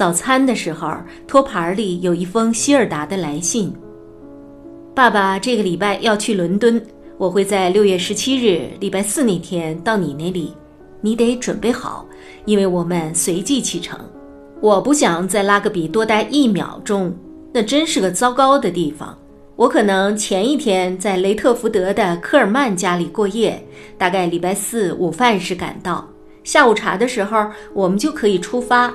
早餐的时候，托盘里有一封希尔达的来信。爸爸这个礼拜要去伦敦，我会在六月十七日礼拜四那天到你那里。你得准备好，因为我们随即启程。我不想在拉格比多待一秒钟，那真是个糟糕的地方。我可能前一天在雷特福德的科尔曼家里过夜，大概礼拜四午饭时赶到。下午茶的时候，我们就可以出发，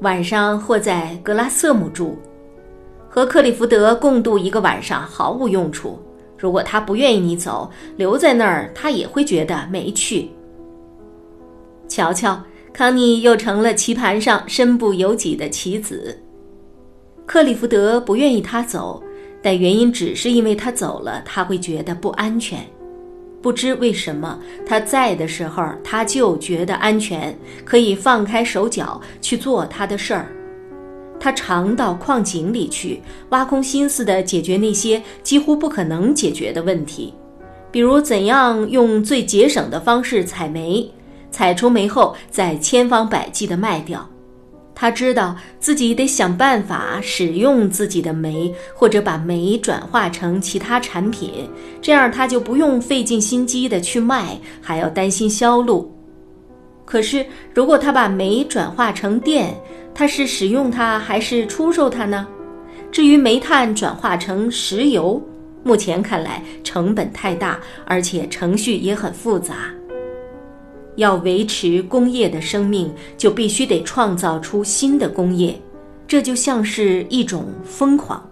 晚上或在格拉瑟姆住。和克里福德共度一个晚上毫无用处。如果他不愿意你走，留在那儿，他也会觉得没趣。瞧瞧，康妮又成了棋盘上身不由己的棋子。克里福德不愿意他走，但原因只是因为他走了，他会觉得不安全。不知为什么，他在的时候他就觉得安全，可以放开手脚去做他的事儿。他常到矿井里去，挖空心思地解决那些几乎不可能解决的问题，比如怎样用最节省的方式采煤。采出煤后，再千方百计地卖掉。他知道自己得想办法使用自己的煤，或者把煤转化成其他产品，这样他就不用费尽心机的去卖，还要担心销路。可是，如果他把煤转化成电，他是使用它还是出售它呢？至于煤炭转化成石油，目前看来成本太大，而且程序也很复杂。要维持工业的生命，就必须得创造出新的工业，这就像是一种疯狂，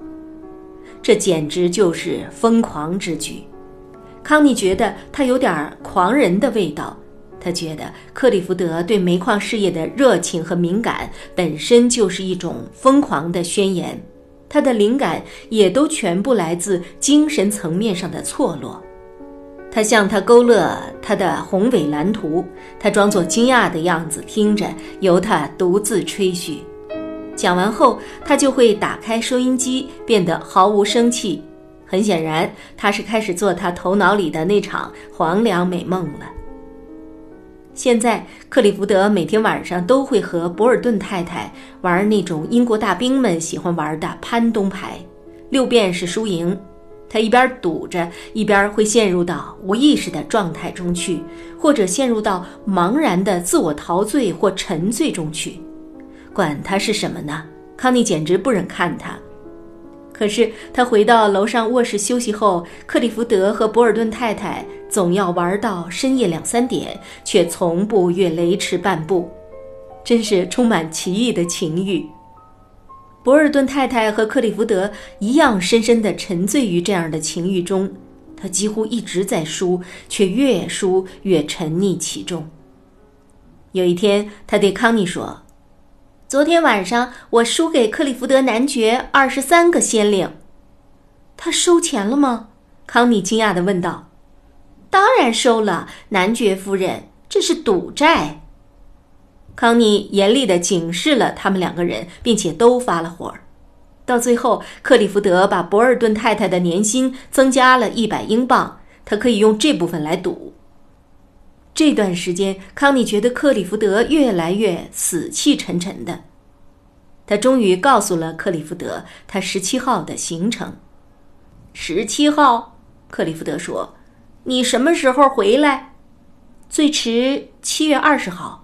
这简直就是疯狂之举。康妮觉得他有点狂人的味道，他觉得克里福德对煤矿事业的热情和敏感本身就是一种疯狂的宣言，他的灵感也都全部来自精神层面上的错落。他向他勾勒他的宏伟蓝图，他装作惊讶的样子听着，由他独自吹嘘。讲完后，他就会打开收音机，变得毫无生气。很显然，他是开始做他头脑里的那场黄粱美梦了。现在，克里福德每天晚上都会和博尔顿太太玩那种英国大兵们喜欢玩的潘东牌，六便是输赢。他一边赌着，一边会陷入到无意识的状态中去，或者陷入到茫然的自我陶醉或沉醉中去。管他是什么呢？康妮简直不忍看他。可是他回到楼上卧室休息后，克里福德和博尔顿太太总要玩到深夜两三点，却从不越雷池半步，真是充满奇异的情欲。博尔顿太太和克里福德一样，深深地沉醉于这样的情欲中。他几乎一直在输，却越输越沉溺其中。有一天，他对康妮说：“昨天晚上我输给克里福德男爵二十三个先令。”他收钱了吗？康妮惊讶地问道。“当然收了，男爵夫人，这是赌债。”康妮严厉地警示了他们两个人，并且都发了火。到最后，克里福德把博尔顿太太的年薪增加了一百英镑，他可以用这部分来赌。这段时间，康妮觉得克里福德越来越死气沉沉的。他终于告诉了克里福德他十七号的行程。十七号，克里福德说：“你什么时候回来？最迟七月二十号。”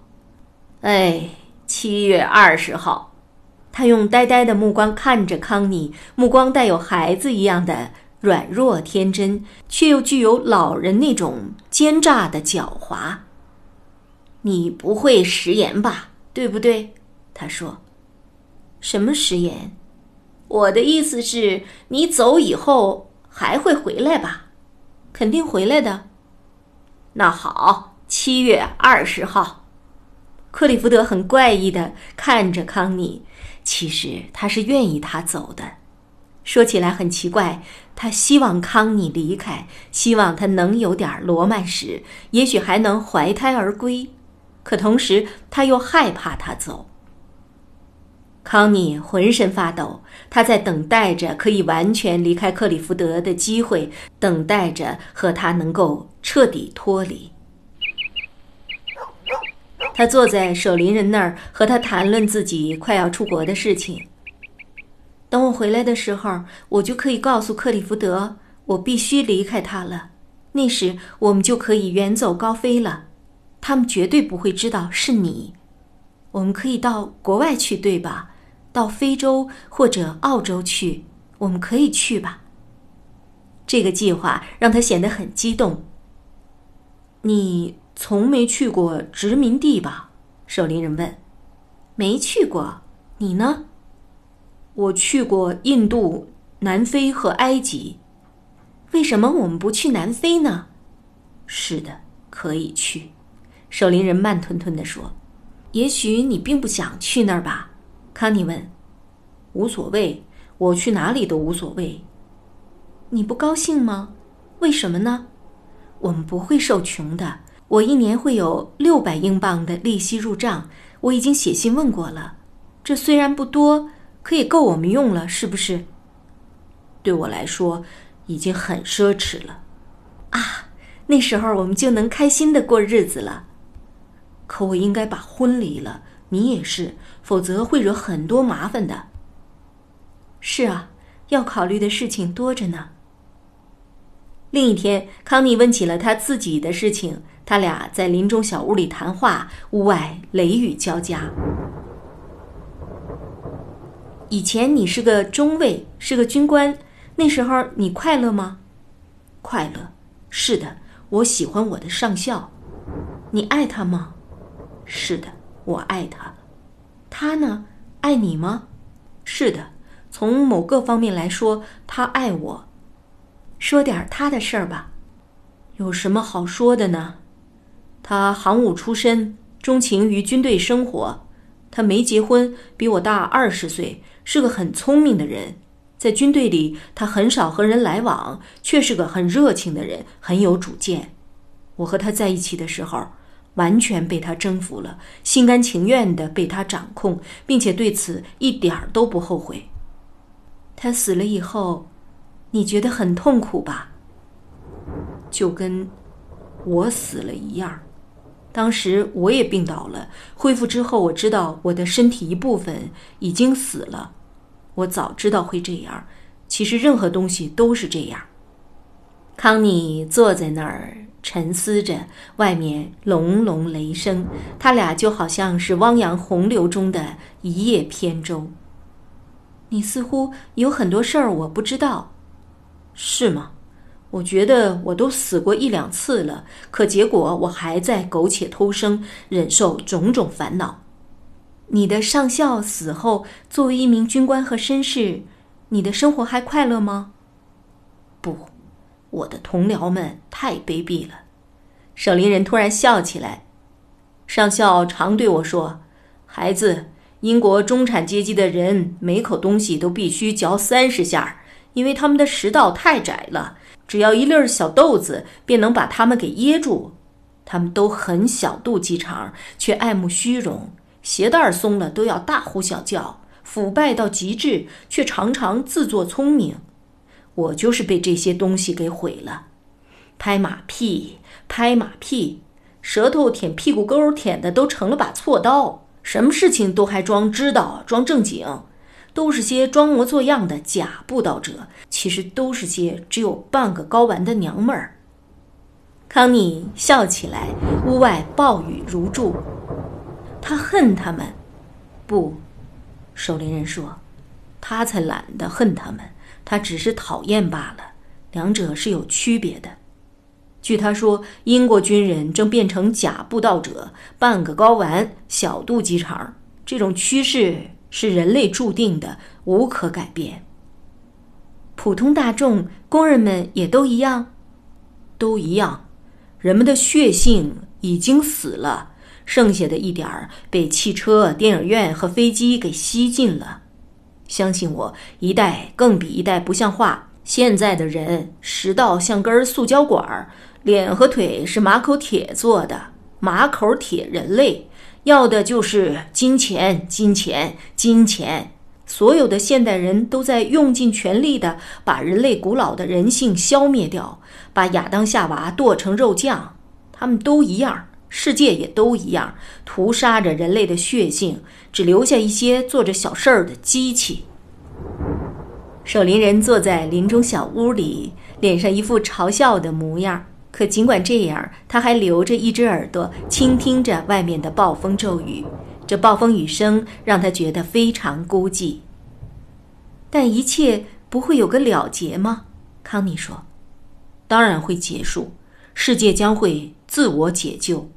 哎，七月二十号，他用呆呆的目光看着康妮，目光带有孩子一样的软弱天真，却又具有老人那种奸诈的狡猾。你不会食言吧？对不对？他说。什么食言？我的意思是你走以后还会回来吧？肯定回来的。那好，七月二十号。克里福德很怪异的看着康妮，其实他是愿意他走的。说起来很奇怪，他希望康妮离开，希望他能有点罗曼史，也许还能怀胎而归。可同时，他又害怕他走。康妮浑身发抖，他在等待着可以完全离开克里福德的机会，等待着和他能够彻底脱离。他坐在守灵人那儿，和他谈论自己快要出国的事情。等我回来的时候，我就可以告诉克里福德，我必须离开他了。那时我们就可以远走高飞了，他们绝对不会知道是你。我们可以到国外去，对吧？到非洲或者澳洲去，我们可以去吧。这个计划让他显得很激动。你从没去过殖民地吧？守林人问。没去过，你呢？我去过印度、南非和埃及。为什么我们不去南非呢？是的，可以去。守林人慢吞吞地说。也许你并不想去那儿吧？康妮问。“无所谓，我去哪里都无所谓。”你不高兴吗？为什么呢？我们不会受穷的。我一年会有六百英镑的利息入账，我已经写信问过了。这虽然不多，可以够我们用了，是不是？对我来说，已经很奢侈了。啊，那时候我们就能开心的过日子了。可我应该把婚离了，你也是，否则会惹很多麻烦的。是啊，要考虑的事情多着呢。另一天，康妮问起了他自己的事情，他俩在林中小屋里谈话，屋外雷雨交加。以前你是个中尉，是个军官，那时候你快乐吗？快乐，是的，我喜欢我的上校。你爱他吗？是的，我爱他，他呢？爱你吗？是的，从某个方面来说，他爱我。说点他的事儿吧，有什么好说的呢？他行伍出身，钟情于军队生活。他没结婚，比我大二十岁，是个很聪明的人。在军队里，他很少和人来往，却是个很热情的人，很有主见。我和他在一起的时候。完全被他征服了，心甘情愿地被他掌控，并且对此一点儿都不后悔。他死了以后，你觉得很痛苦吧？就跟我死了一样。当时我也病倒了，恢复之后，我知道我的身体一部分已经死了。我早知道会这样。其实任何东西都是这样。康妮坐在那儿。沉思着，外面隆隆雷声，他俩就好像是汪洋洪流中的一叶扁舟。你似乎有很多事儿我不知道，是吗？我觉得我都死过一两次了，可结果我还在苟且偷生，忍受种种烦恼。你的上校死后，作为一名军官和绅士，你的生活还快乐吗？不。我的同僚们太卑鄙了，守灵人突然笑起来。上校常对我说：“孩子，英国中产阶级的人每口东西都必须嚼三十下，因为他们的食道太窄了，只要一粒小豆子便能把他们给噎住。他们都很小肚鸡肠，却爱慕虚荣，鞋带松了都要大呼小叫，腐败到极致，却常常自作聪明。”我就是被这些东西给毁了，拍马屁，拍马屁，舌头舔屁股沟，舔的都成了把锉刀。什么事情都还装知道，装正经，都是些装模作样的假布道者，其实都是些只有半个睾丸的娘们儿。康妮笑起来，屋外暴雨如注。他恨他们，不，守灵人说，他才懒得恨他们。他只是讨厌罢了，两者是有区别的。据他说，英国军人正变成假布道者，半个睾丸、小肚鸡肠，这种趋势是人类注定的，无可改变。普通大众、工人们也都一样，都一样。人们的血性已经死了，剩下的一点儿被汽车、电影院和飞机给吸尽了。相信我，一代更比一代不像话。现在的人食道像根塑胶管儿，脸和腿是马口铁做的，马口铁人类要的就是金钱，金钱，金钱。所有的现代人都在用尽全力的把人类古老的人性消灭掉，把亚当夏娃剁成肉酱。他们都一样，世界也都一样，屠杀着人类的血性，只留下一些做着小事儿的机器。守林人坐在林中小屋里，脸上一副嘲笑的模样。可尽管这样，他还留着一只耳朵，倾听着外面的暴风骤雨。这暴风雨声让他觉得非常孤寂。但一切不会有个了结吗？康妮说：“当然会结束，世界将会自我解救。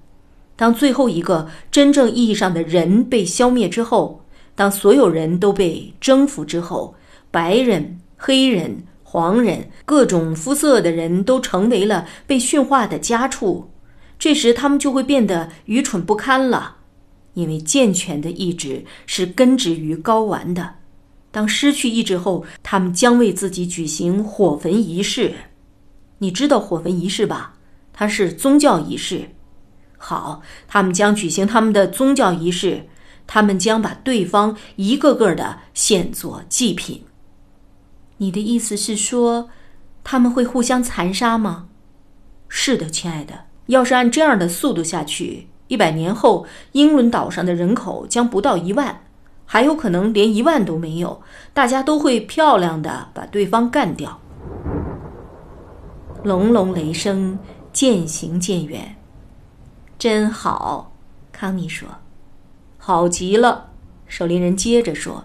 当最后一个真正意义上的人被消灭之后，当所有人都被征服之后，白人、黑人、黄人，各种肤色的人都成为了被驯化的家畜。这时，他们就会变得愚蠢不堪了。”因为健全的意志是根植于睾丸的，当失去意志后，他们将为自己举行火焚仪式。你知道火焚仪式吧？它是宗教仪式。好，他们将举行他们的宗教仪式，他们将把对方一个个的献作祭品。你的意思是说，他们会互相残杀吗？是的，亲爱的。要是按这样的速度下去。一百年后，英伦岛上的人口将不到一万，还有可能连一万都没有。大家都会漂亮的把对方干掉。隆隆雷声渐行渐远。真好，康妮说。好极了，守林人接着说。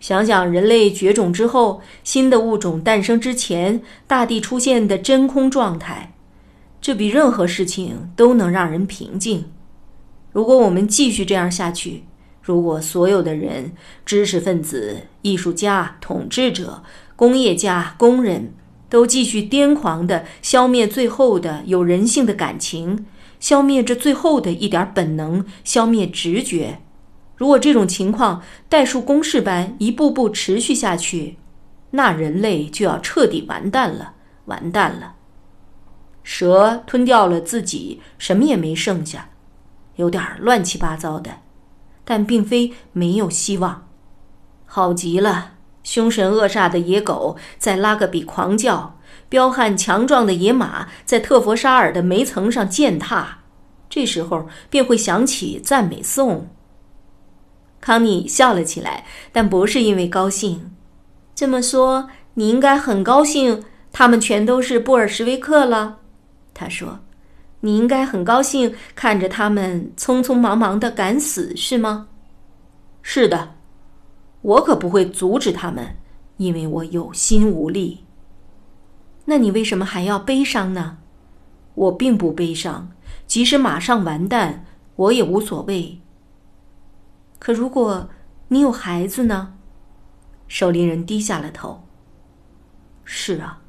想想人类绝种之后，新的物种诞生之前，大地出现的真空状态，这比任何事情都能让人平静。如果我们继续这样下去，如果所有的人、知识分子、艺术家、统治者、工业家、工人都继续癫狂地消灭最后的有人性的感情，消灭这最后的一点本能，消灭直觉，如果这种情况代数公式般一步步持续下去，那人类就要彻底完蛋了，完蛋了。蛇吞掉了自己，什么也没剩下。有点乱七八糟的，但并非没有希望。好极了，凶神恶煞的野狗在拉格比狂叫，彪悍强壮的野马在特佛沙尔的煤层上践踏。这时候便会响起赞美颂。康妮笑了起来，但不是因为高兴。这么说，你应该很高兴，他们全都是布尔什维克了。他说。你应该很高兴看着他们匆匆忙忙的赶死，是吗？是的，我可不会阻止他们，因为我有心无力。那你为什么还要悲伤呢？我并不悲伤，即使马上完蛋，我也无所谓。可如果你有孩子呢？守林人低下了头。是啊，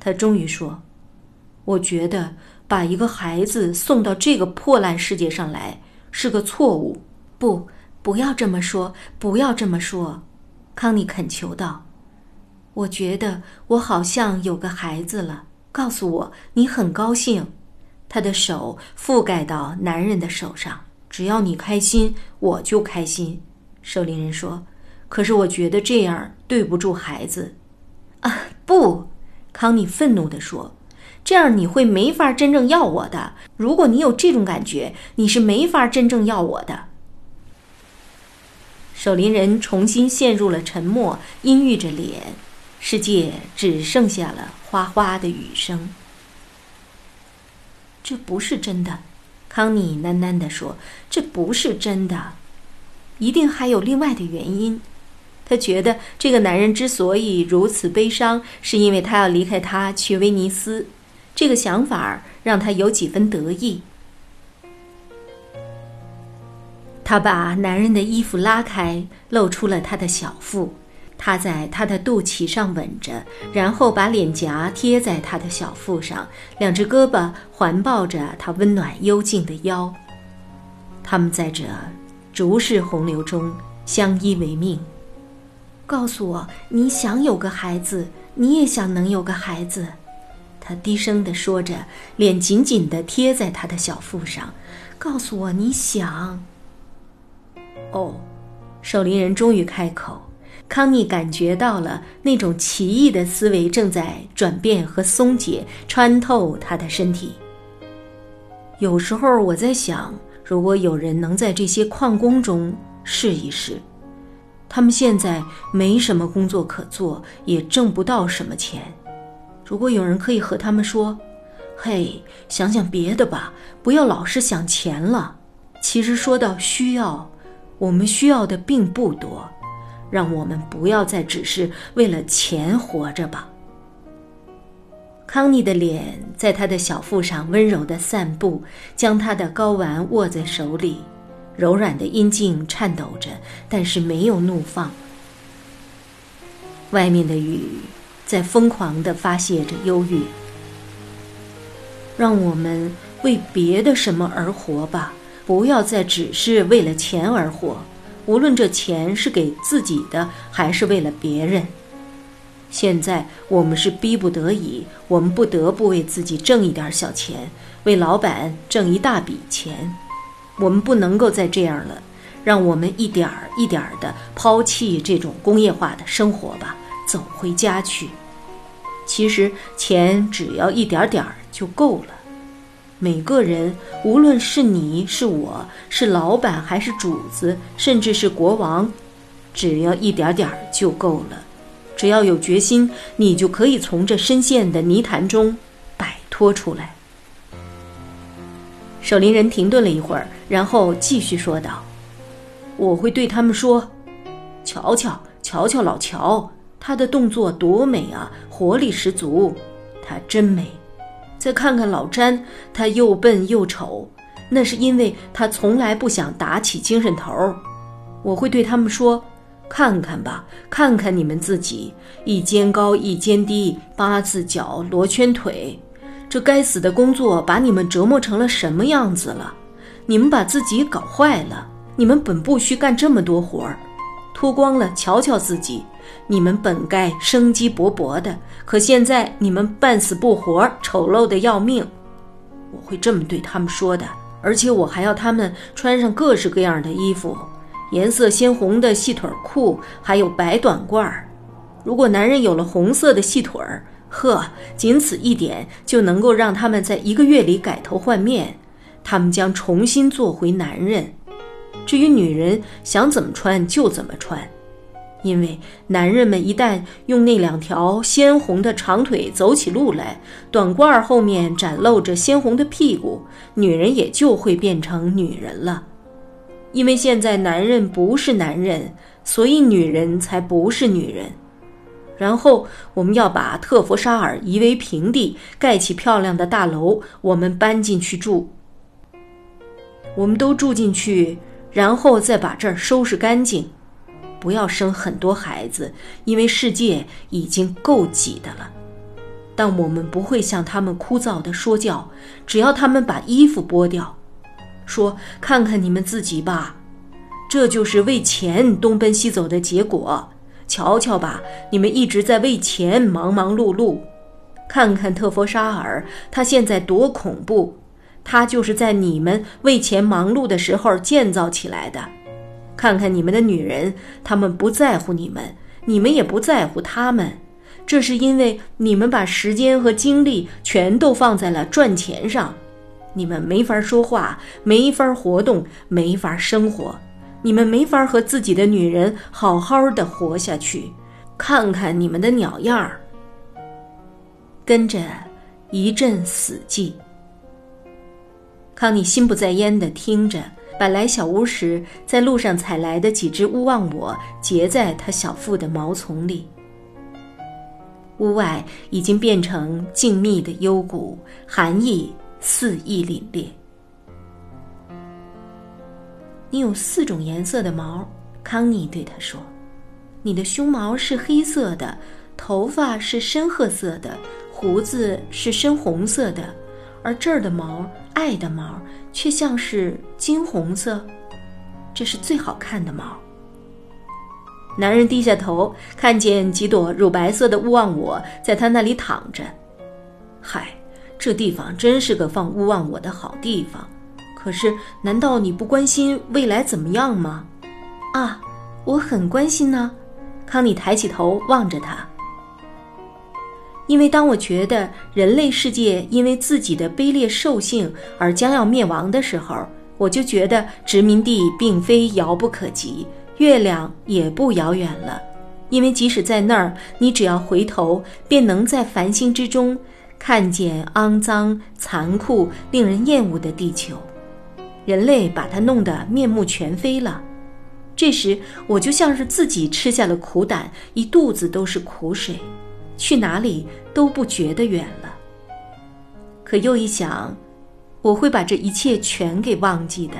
他终于说：“我觉得。”把一个孩子送到这个破烂世界上来是个错误。不，不要这么说，不要这么说，康妮恳求道。我觉得我好像有个孩子了。告诉我，你很高兴。他的手覆盖到男人的手上。只要你开心，我就开心。守林人说。可是我觉得这样对不住孩子。啊，不！康妮愤怒地说。这样你会没法真正要我的。如果你有这种感觉，你是没法真正要我的。守林人重新陷入了沉默，阴郁着脸，世界只剩下了哗哗的雨声。这不是真的，康妮喃喃地说：“这不是真的，一定还有另外的原因。”他觉得这个男人之所以如此悲伤，是因为他要离开他去威尼斯。这个想法让他有几分得意。他把男人的衣服拉开，露出了他的小腹。他在他的肚脐上吻着，然后把脸颊贴在他的小腹上，两只胳膊环抱着他温暖幽静的腰。他们在这逐世洪流中相依为命。告诉我，你想有个孩子，你也想能有个孩子。他低声地说着，脸紧紧地贴在他的小腹上。告诉我，你想。哦，守灵人终于开口。康妮感觉到了那种奇异的思维正在转变和松解，穿透他的身体。有时候我在想，如果有人能在这些矿工中试一试，他们现在没什么工作可做，也挣不到什么钱。如果有人可以和他们说：“嘿，想想别的吧，不要老是想钱了。其实说到需要，我们需要的并不多。让我们不要再只是为了钱活着吧。”康妮的脸在他的小腹上温柔地散步，将他的睾丸握在手里，柔软的阴茎颤抖着，但是没有怒放。外面的雨在疯狂地发泄着忧郁。让我们为别的什么而活吧，不要再只是为了钱而活，无论这钱是给自己的还是为了别人。现在我们是逼不得已，我们不得不为自己挣一点小钱，为老板挣一大笔钱。我们不能够再这样了，让我们一点儿一点儿的抛弃这种工业化的生活吧，走回家去。其实钱只要一点点儿就够了。每个人，无论是你是我是老板还是主子，甚至是国王，只要一点点就够了。只要有决心，你就可以从这深陷的泥潭中摆脱出来。守灵人停顿了一会儿，然后继续说道：“我会对他们说，瞧瞧，瞧瞧老乔，他的动作多美啊，活力十足，他真美。再看看老詹，他又笨又丑，那是因为他从来不想打起精神头。我会对他们说。”看看吧，看看你们自己，一肩高一肩低，八字脚罗圈腿，这该死的工作把你们折磨成了什么样子了？你们把自己搞坏了。你们本不需干这么多活儿，脱光了瞧瞧自己。你们本该生机勃勃的，可现在你们半死不活，丑陋的要命。我会这么对他们说的，而且我还要他们穿上各式各样的衣服。颜色鲜红的细腿裤，还有白短褂儿。如果男人有了红色的细腿儿，呵，仅此一点就能够让他们在一个月里改头换面，他们将重新做回男人。至于女人想怎么穿就怎么穿，因为男人们一旦用那两条鲜红的长腿走起路来，短褂后面展露着鲜红的屁股，女人也就会变成女人了。因为现在男人不是男人，所以女人才不是女人。然后我们要把特佛沙尔夷为平地，盖起漂亮的大楼，我们搬进去住。我们都住进去，然后再把这儿收拾干净，不要生很多孩子，因为世界已经够挤的了。但我们不会向他们枯燥的说教，只要他们把衣服剥掉。说：“看看你们自己吧，这就是为钱东奔西走的结果。瞧瞧吧，你们一直在为钱忙忙碌碌。看看特佛沙尔，他现在多恐怖！他就是在你们为钱忙碌的时候建造起来的。看看你们的女人，他们不在乎你们，你们也不在乎他们。这是因为你们把时间和精力全都放在了赚钱上。”你们没法说话，没法活动，没法生活，你们没法和自己的女人好好的活下去。看看你们的鸟样儿，跟着一阵死寂。康妮心不在焉的听着，把来小屋时在路上采来的几只乌忘我结在他小腹的毛丛里。屋外已经变成静谧的幽谷，寒意。肆意凛冽。你有四种颜色的毛，康妮对他说：“你的胸毛是黑色的，头发是深褐色的，胡子是深红色的，而这儿的毛，爱的毛，却像是金红色，这是最好看的毛。男人低下头，看见几朵乳白色的勿忘我在他那里躺着。嗨，这地方真是个放勿忘我的好地方。可是，难道你不关心未来怎么样吗？啊，我很关心呢。康妮抬起头望着他。因为当我觉得人类世界因为自己的卑劣兽性而将要灭亡的时候，我就觉得殖民地并非遥不可及。月亮也不遥远了，因为即使在那儿，你只要回头，便能在繁星之中看见肮脏、残酷、令人厌恶的地球。人类把它弄得面目全非了。这时，我就像是自己吃下了苦胆，一肚子都是苦水，去哪里都不觉得远了。可又一想，我会把这一切全给忘记的。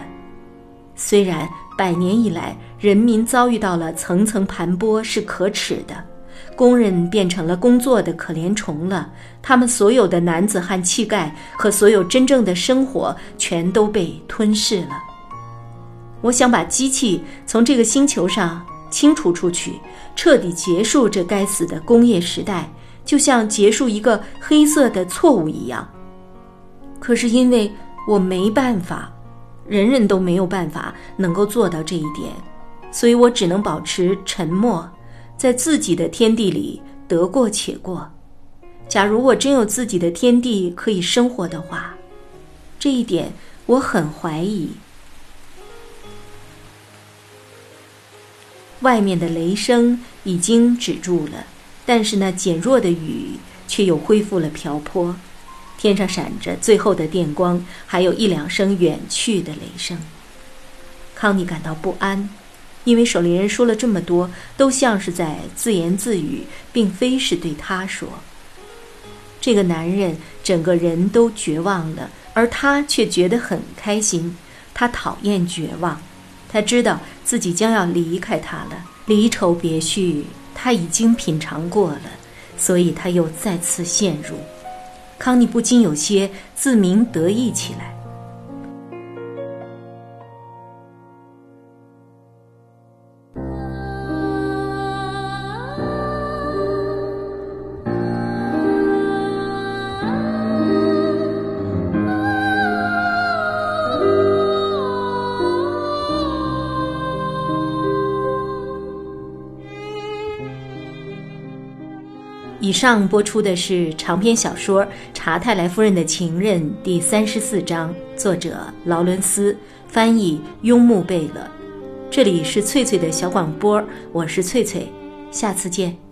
虽然百年以来人民遭遇到了层层盘剥是可耻的，工人变成了工作的可怜虫了，他们所有的男子汉气概和所有真正的生活全都被吞噬了。我想把机器从这个星球上清除出去，彻底结束这该死的工业时代，就像结束一个黑色的错误一样。可是因为我没办法。人人都没有办法能够做到这一点，所以我只能保持沉默，在自己的天地里得过且过。假如我真有自己的天地可以生活的话，这一点我很怀疑。外面的雷声已经止住了，但是那减弱的雨却又恢复了瓢泼。天上闪着最后的电光，还有一两声远去的雷声。康妮感到不安，因为守灵人说了这么多，都像是在自言自语，并非是对他说。这个男人整个人都绝望了，而他却觉得很开心。他讨厌绝望，他知道自己将要离开他了。离愁别绪他已经品尝过了，所以他又再次陷入。康妮不禁有些自鸣得意起来。以上播出的是长篇小说《查泰莱夫人的情人》第三十四章，作者劳伦斯，翻译雍穆贝勒。这里是翠翠的小广播，我是翠翠，下次见。